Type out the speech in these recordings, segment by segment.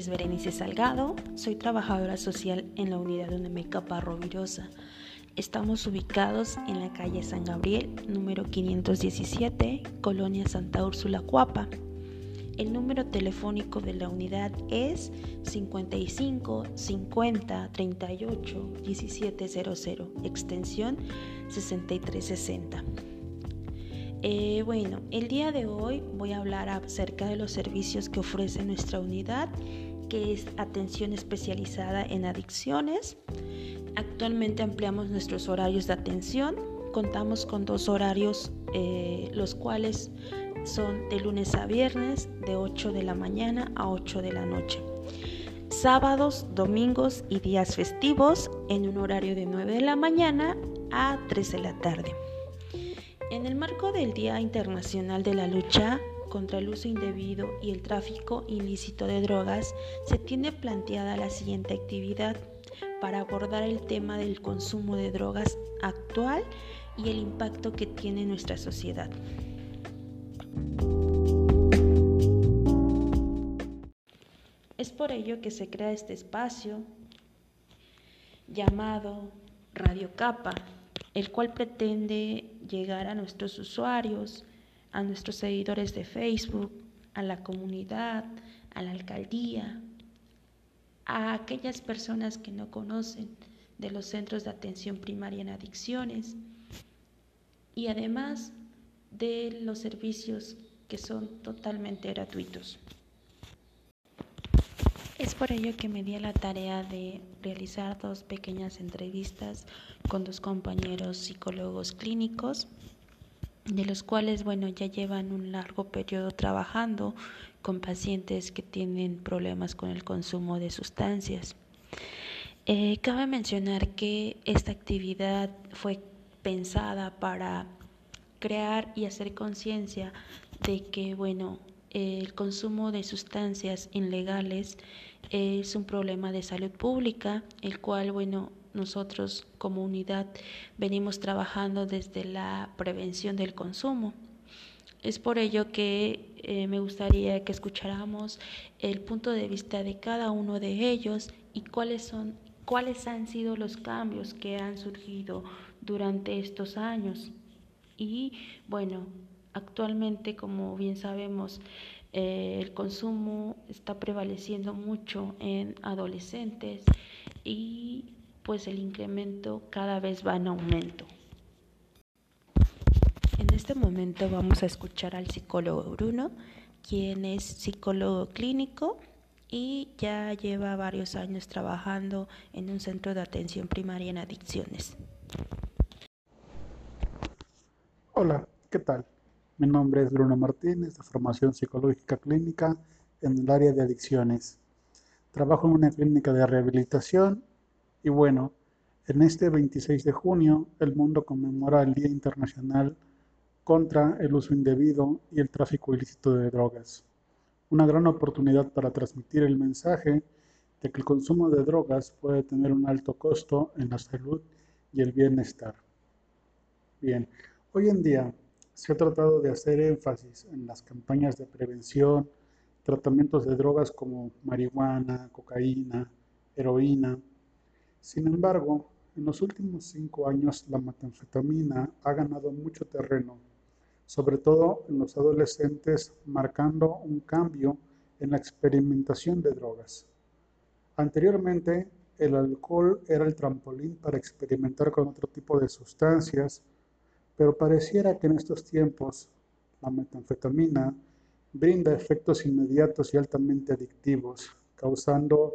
es Berenice Salgado, soy trabajadora social en la unidad de Parro Virosa. Estamos ubicados en la calle San Gabriel, número 517, Colonia Santa Úrsula, Cuapa. El número telefónico de la unidad es 55 50 38 1700, extensión 6360. Eh, bueno, el día de hoy voy a hablar acerca de los servicios que ofrece nuestra unidad, que es atención especializada en adicciones. Actualmente ampliamos nuestros horarios de atención. Contamos con dos horarios, eh, los cuales son de lunes a viernes, de 8 de la mañana a 8 de la noche. Sábados, domingos y días festivos en un horario de 9 de la mañana a 3 de la tarde. En el marco del Día Internacional de la Lucha contra el uso indebido y el tráfico ilícito de drogas, se tiene planteada la siguiente actividad para abordar el tema del consumo de drogas actual y el impacto que tiene en nuestra sociedad. Es por ello que se crea este espacio llamado Radio Capa, el cual pretende llegar a nuestros usuarios, a nuestros seguidores de Facebook, a la comunidad, a la alcaldía, a aquellas personas que no conocen de los centros de atención primaria en adicciones y además de los servicios que son totalmente gratuitos. Es por ello que me di la tarea de realizar dos pequeñas entrevistas con dos compañeros psicólogos clínicos, de los cuales, bueno, ya llevan un largo periodo trabajando con pacientes que tienen problemas con el consumo de sustancias. Eh, cabe mencionar que esta actividad fue pensada para crear y hacer conciencia de que, bueno, el consumo de sustancias ilegales es un problema de salud pública, el cual, bueno, nosotros como unidad venimos trabajando desde la prevención del consumo. Es por ello que eh, me gustaría que escucháramos el punto de vista de cada uno de ellos y cuáles son cuáles han sido los cambios que han surgido durante estos años. Y bueno, actualmente, como bien sabemos, eh, el consumo está prevaleciendo mucho en adolescentes y pues el incremento cada vez va en aumento. En este momento vamos a escuchar al psicólogo Bruno, quien es psicólogo clínico y ya lleva varios años trabajando en un centro de atención primaria en adicciones. Hola, ¿qué tal? Mi nombre es Bruno Martínez, de formación psicológica clínica en el área de adicciones. Trabajo en una clínica de rehabilitación y bueno, en este 26 de junio el mundo conmemora el Día Internacional contra el uso indebido y el tráfico ilícito de drogas. Una gran oportunidad para transmitir el mensaje de que el consumo de drogas puede tener un alto costo en la salud y el bienestar. Bien, hoy en día se ha tratado de hacer énfasis en las campañas de prevención, tratamientos de drogas como marihuana, cocaína, heroína. Sin embargo, en los últimos cinco años la metanfetamina ha ganado mucho terreno, sobre todo en los adolescentes, marcando un cambio en la experimentación de drogas. Anteriormente, el alcohol era el trampolín para experimentar con otro tipo de sustancias, pero pareciera que en estos tiempos la metanfetamina brinda efectos inmediatos y altamente adictivos, causando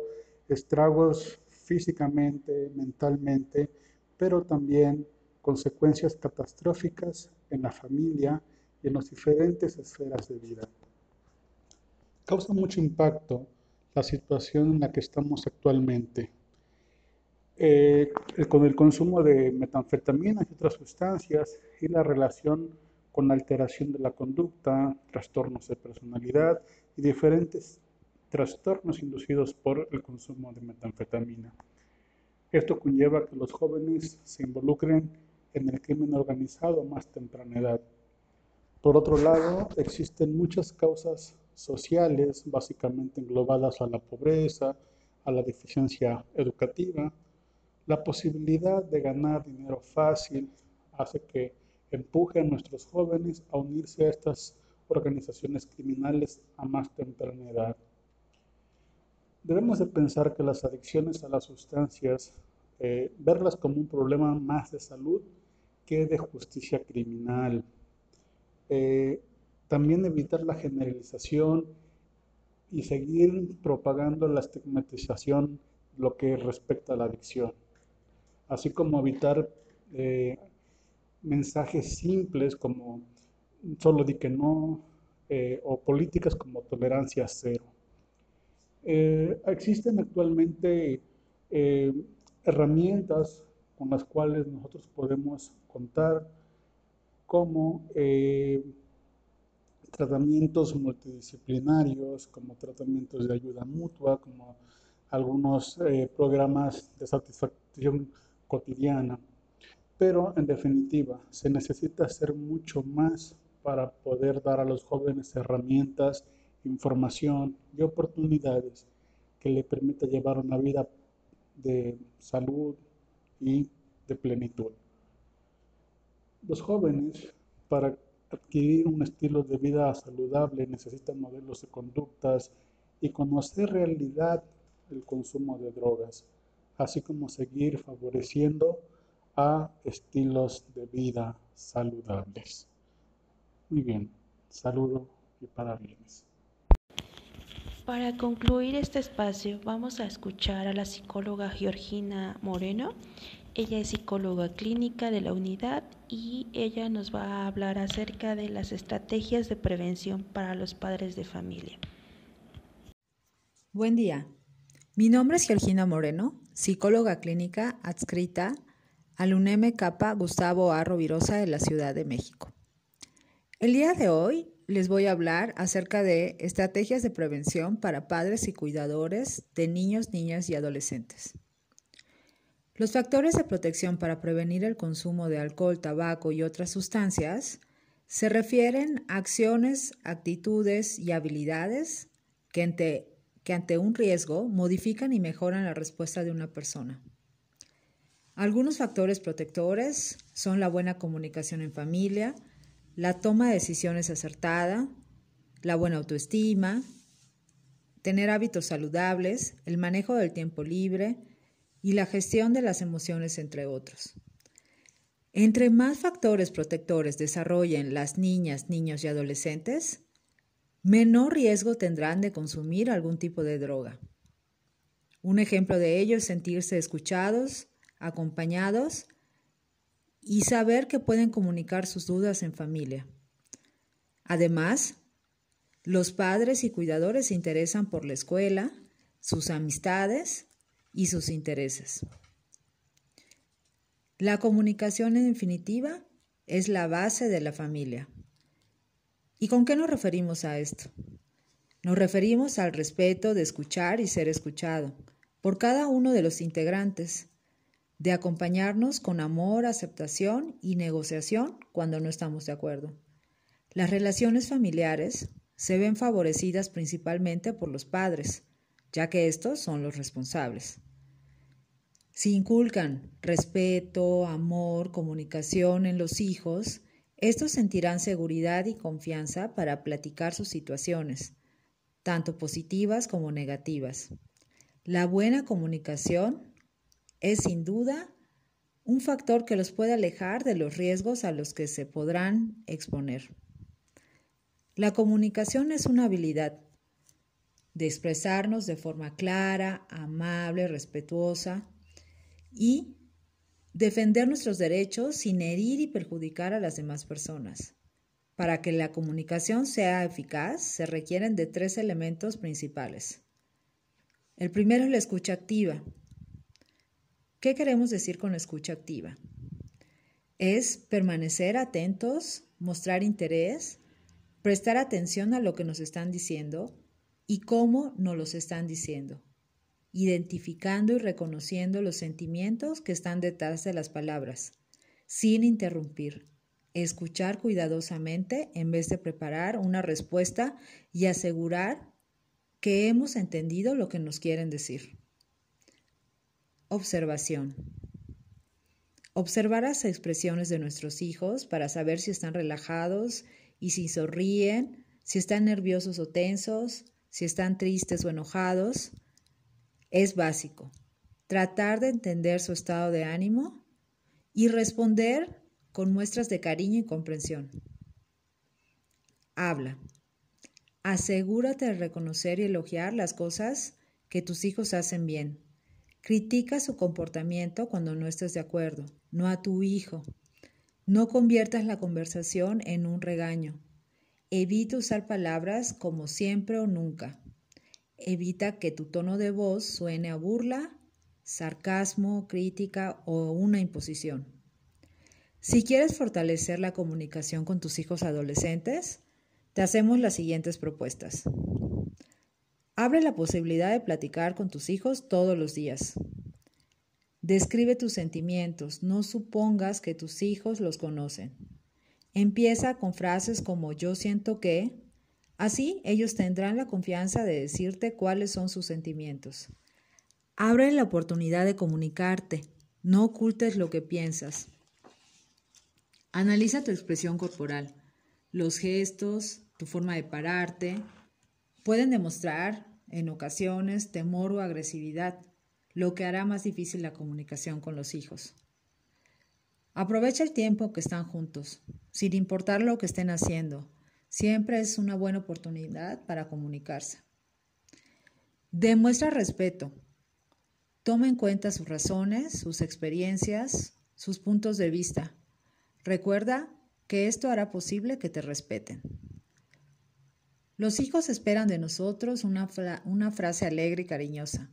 estragos físicamente, mentalmente, pero también consecuencias catastróficas en la familia y en las diferentes esferas de vida. Causa mucho impacto la situación en la que estamos actualmente. Eh, con el consumo de metanfetaminas y otras sustancias y la relación con la alteración de la conducta, trastornos de personalidad y diferentes trastornos inducidos por el consumo de metanfetamina. Esto conlleva que los jóvenes se involucren en el crimen organizado a más temprana edad. Por otro lado, existen muchas causas sociales, básicamente englobadas a la pobreza, a la deficiencia educativa. La posibilidad de ganar dinero fácil hace que empuje a nuestros jóvenes a unirse a estas organizaciones criminales a más temprana edad. Debemos de pensar que las adicciones a las sustancias, eh, verlas como un problema más de salud que de justicia criminal. Eh, también evitar la generalización y seguir propagando la estigmatización lo que respecta a la adicción, así como evitar eh, mensajes simples como solo di que no o políticas como tolerancia cero. Eh, existen actualmente eh, herramientas con las cuales nosotros podemos contar como eh, tratamientos multidisciplinarios, como tratamientos de ayuda mutua, como algunos programas de satisfacción cotidiana. Pero en definitiva, se necesita hacer mucho más para poder dar a los jóvenes herramientas información y oportunidades que le permita llevar una vida de salud y de plenitud. Los jóvenes, para adquirir un estilo de vida saludable, necesitan modelos de conductas y conocer realidad el consumo de drogas, así como seguir favoreciendo a estilos de vida saludables. Muy bien, saludo y parabienes. Para concluir este espacio vamos a escuchar a la psicóloga Georgina Moreno. Ella es psicóloga clínica de la unidad y ella nos va a hablar acerca de las estrategias de prevención para los padres de familia. Buen día. Mi nombre es Georgina Moreno, psicóloga clínica adscrita al UNEM Capa Gustavo A. De la Ciudad de México. El día de hoy les voy a hablar acerca de estrategias de prevención para padres y cuidadores de niños, niñas y adolescentes. Los factores de protección para prevenir el consumo de alcohol, tabaco y otras sustancias se refieren a acciones, actitudes y habilidades que ante, que ante un riesgo modifican y mejoran la respuesta de una persona. Algunos factores protectores son la buena comunicación en familia, la toma de decisiones acertada, la buena autoestima, tener hábitos saludables, el manejo del tiempo libre y la gestión de las emociones, entre otros. Entre más factores protectores desarrollen las niñas, niños y adolescentes, menor riesgo tendrán de consumir algún tipo de droga. Un ejemplo de ello es sentirse escuchados, acompañados y saber que pueden comunicar sus dudas en familia. Además, los padres y cuidadores se interesan por la escuela, sus amistades y sus intereses. La comunicación en definitiva es la base de la familia. ¿Y con qué nos referimos a esto? Nos referimos al respeto de escuchar y ser escuchado por cada uno de los integrantes de acompañarnos con amor, aceptación y negociación cuando no estamos de acuerdo. Las relaciones familiares se ven favorecidas principalmente por los padres, ya que estos son los responsables. Si inculcan respeto, amor, comunicación en los hijos, estos sentirán seguridad y confianza para platicar sus situaciones, tanto positivas como negativas. La buena comunicación es sin duda un factor que los puede alejar de los riesgos a los que se podrán exponer. La comunicación es una habilidad de expresarnos de forma clara, amable, respetuosa y defender nuestros derechos sin herir y perjudicar a las demás personas. Para que la comunicación sea eficaz se requieren de tres elementos principales. El primero es la escucha activa, ¿Qué queremos decir con escucha activa? Es permanecer atentos, mostrar interés, prestar atención a lo que nos están diciendo y cómo nos los están diciendo, identificando y reconociendo los sentimientos que están detrás de las palabras, sin interrumpir, escuchar cuidadosamente en vez de preparar una respuesta y asegurar que hemos entendido lo que nos quieren decir. Observación. Observar las expresiones de nuestros hijos para saber si están relajados y si sonríen, si están nerviosos o tensos, si están tristes o enojados, es básico. Tratar de entender su estado de ánimo y responder con muestras de cariño y comprensión. Habla. Asegúrate de reconocer y elogiar las cosas que tus hijos hacen bien. Critica su comportamiento cuando no estés de acuerdo, no a tu hijo. No conviertas la conversación en un regaño. Evita usar palabras como siempre o nunca. Evita que tu tono de voz suene a burla, sarcasmo, crítica o una imposición. Si quieres fortalecer la comunicación con tus hijos adolescentes, te hacemos las siguientes propuestas. Abre la posibilidad de platicar con tus hijos todos los días. Describe tus sentimientos, no supongas que tus hijos los conocen. Empieza con frases como yo siento que, así ellos tendrán la confianza de decirte cuáles son sus sentimientos. Abre la oportunidad de comunicarte, no ocultes lo que piensas. Analiza tu expresión corporal. Los gestos, tu forma de pararte, pueden demostrar en ocasiones temor o agresividad lo que hará más difícil la comunicación con los hijos. Aprovecha el tiempo que están juntos, sin importar lo que estén haciendo. Siempre es una buena oportunidad para comunicarse. Demuestra respeto. Toma en cuenta sus razones, sus experiencias, sus puntos de vista. Recuerda que esto hará posible que te respeten. Los hijos esperan de nosotros una, frase alegre y cariñosa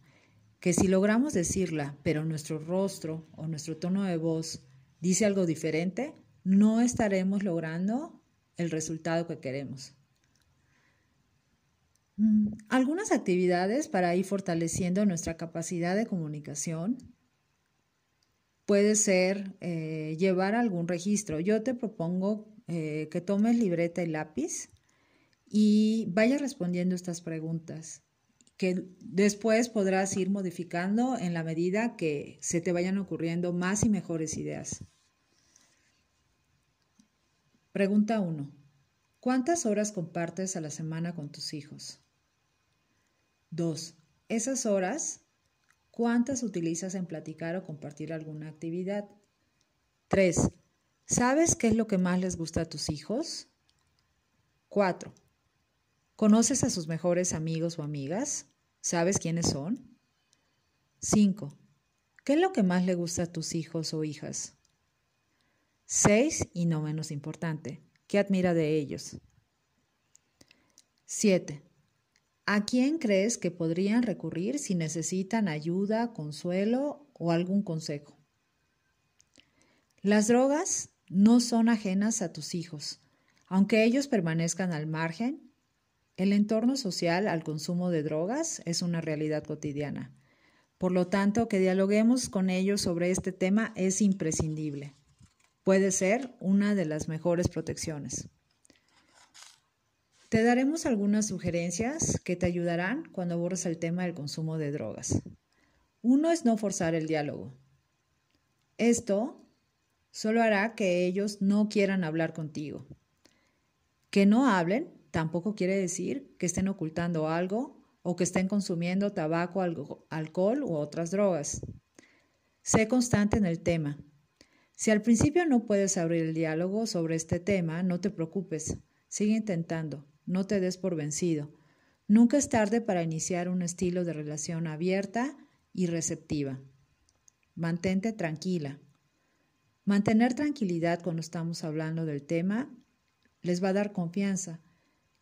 que si logramos decirla, pero nuestro rostro o nuestro tono de voz dice algo diferente, no estaremos logrando el resultado que queremos. Mm, algunas actividades para ir fortaleciendo nuestra capacidad de comunicación puede ser eh, llevar algún registro. Yo te propongo eh, que tomes libreta y lápiz y vayas respondiendo estas preguntas que después podrás ir modificando en la medida que se te vayan ocurriendo más y mejores ideas. Pregunta 1. ¿Cuántas horas compartes a la semana con tus hijos? 2. Esas horas, ¿cuántas utilizas en platicar o compartir alguna actividad? 3. ¿Sabes qué es lo que más les gusta a tus hijos? 4. ¿Conoces a sus mejores amigos o amigas? ¿Sabes quiénes son? 5. ¿Qué es lo que más le gusta a tus hijos o hijas? 6. Y no menos importante, ¿qué admira de ellos? 7. ¿A quién crees que podrían recurrir si necesitan ayuda, consuelo o algún consejo? Las drogas no son ajenas a tus hijos. Aunque ellos permanezcan al margen, el entorno social al consumo de drogas es una realidad cotidiana. Por lo tanto, que dialoguemos con ellos sobre este tema es imprescindible. Puede ser una de las mejores protecciones. Te daremos algunas sugerencias que te ayudarán cuando abordes el tema del consumo de drogas. Uno es no forzar el diálogo. Esto solo hará que ellos no quieran hablar contigo. Que no hablen tampoco quiere decir que estén ocultando algo o que estén consumiendo tabaco, alcohol u otras drogas. Sé constante en el tema. Si al principio no puedes abrir el diálogo sobre este tema, no te preocupes. Sigue intentando. No te des por vencido. Nunca es tarde para iniciar un estilo de relación abierta y receptiva. Mantente tranquila. Mantener tranquilidad cuando estamos hablando del tema les va a dar confianza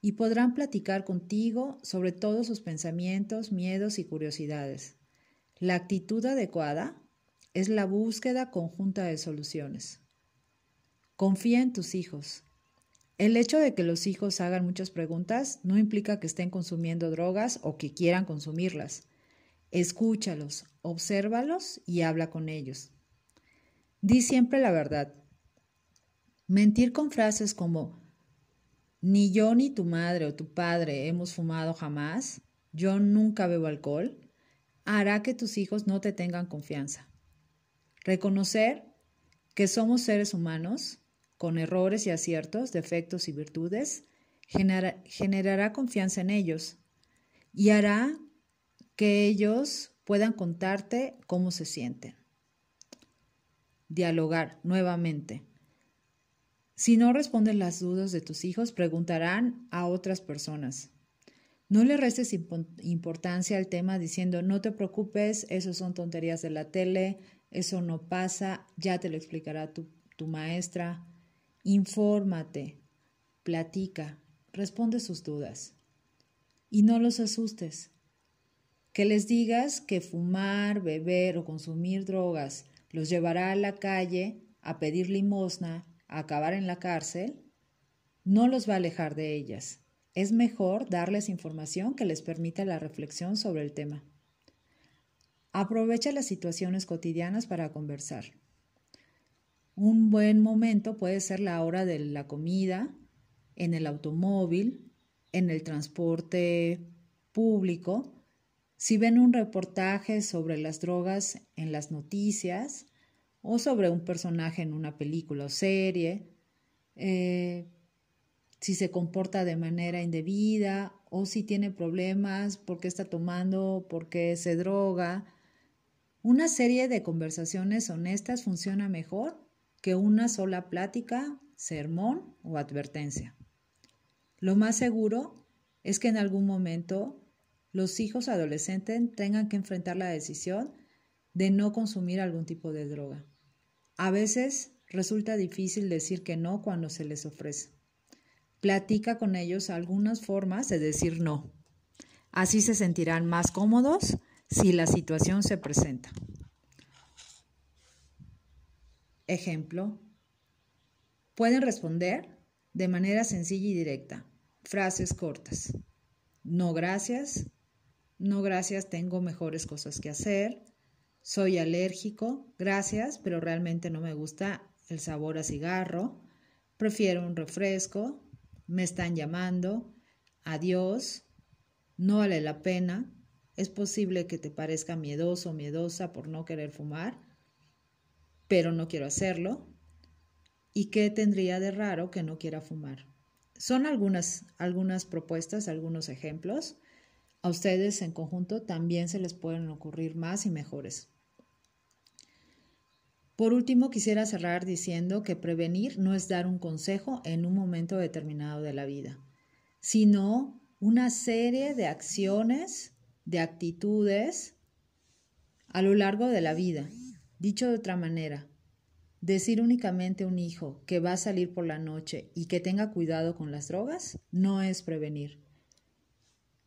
y podrán platicar contigo sobre todos sus pensamientos, miedos y curiosidades. La actitud adecuada es la búsqueda conjunta de soluciones. Confía en tus hijos. El hecho de que los hijos hagan muchas preguntas no implica que estén consumiendo drogas o que quieran consumirlas. Escúchalos, obsérvalos y habla con ellos. Di siempre la verdad. Mentir con frases como ni yo ni tu madre o tu padre hemos fumado jamás, yo nunca bebo alcohol, hará que tus hijos no te tengan confianza. Reconocer que somos seres humanos, con errores y aciertos, defectos y virtudes, generará confianza en ellos y hará que ellos puedan contarte cómo se sienten. Dialogar nuevamente. Si no responden las dudas de tus hijos, preguntarán a otras personas. No le restes importancia al tema diciendo, no te preocupes, eso son tonterías de la tele, eso no pasa, ya te lo explicará tu, tu maestra. Infórmate, platica, responde sus dudas. Y no los asustes. Que les digas que fumar, beber o consumir drogas los llevará a la calle a pedir limosna acabar en la cárcel, no los va a alejar de ellas. Es mejor darles información que les permita la reflexión sobre el tema. Aprovecha las situaciones cotidianas para conversar. Un buen momento puede ser la hora de la comida, en el automóvil, en el transporte público. Si ven un reportaje sobre las drogas en las noticias, o sobre un personaje en una película o serie, eh, si se comporta de manera indebida o si tiene problemas, por qué está tomando, por qué se droga. Una serie de conversaciones honestas funciona mejor que una sola plática, sermón o advertencia. Lo más seguro es que en algún momento los hijos adolescentes tengan que enfrentar la decisión de no consumir algún tipo de droga. A veces resulta difícil decir que no cuando se les ofrece. Platica con ellos algunas formas de decir no. Así se sentirán más cómodos si la situación se presenta. Ejemplo. Pueden responder de manera sencilla y directa. Frases cortas. No gracias. No gracias, tengo mejores cosas que hacer. Soy alérgico, gracias, pero realmente no me gusta el sabor a cigarro. Prefiero un refresco. Me están llamando. Adiós. No vale la pena. Es posible que te parezca miedoso o miedosa por no querer fumar, pero no quiero hacerlo. ¿Y qué tendría de raro que no quiera fumar? Son algunas, algunas propuestas, algunos ejemplos. A ustedes en conjunto también se les pueden ocurrir más y mejores. Por último, quisiera cerrar diciendo que prevenir no es dar un consejo en un momento determinado de la vida, sino una serie de acciones, de actitudes a lo largo de la vida. Dicho de otra manera, decir únicamente a un hijo que va a salir por la noche y que tenga cuidado con las drogas no es prevenir.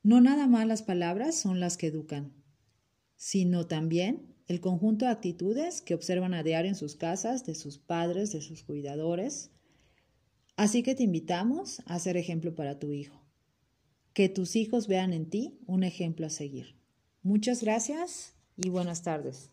No nada más las palabras son las que educan, sino también el conjunto de actitudes que observan a diario en sus casas, de sus padres, de sus cuidadores. Así que te invitamos a ser ejemplo para tu hijo. Que tus hijos vean en ti un ejemplo a seguir. Muchas gracias y buenas tardes.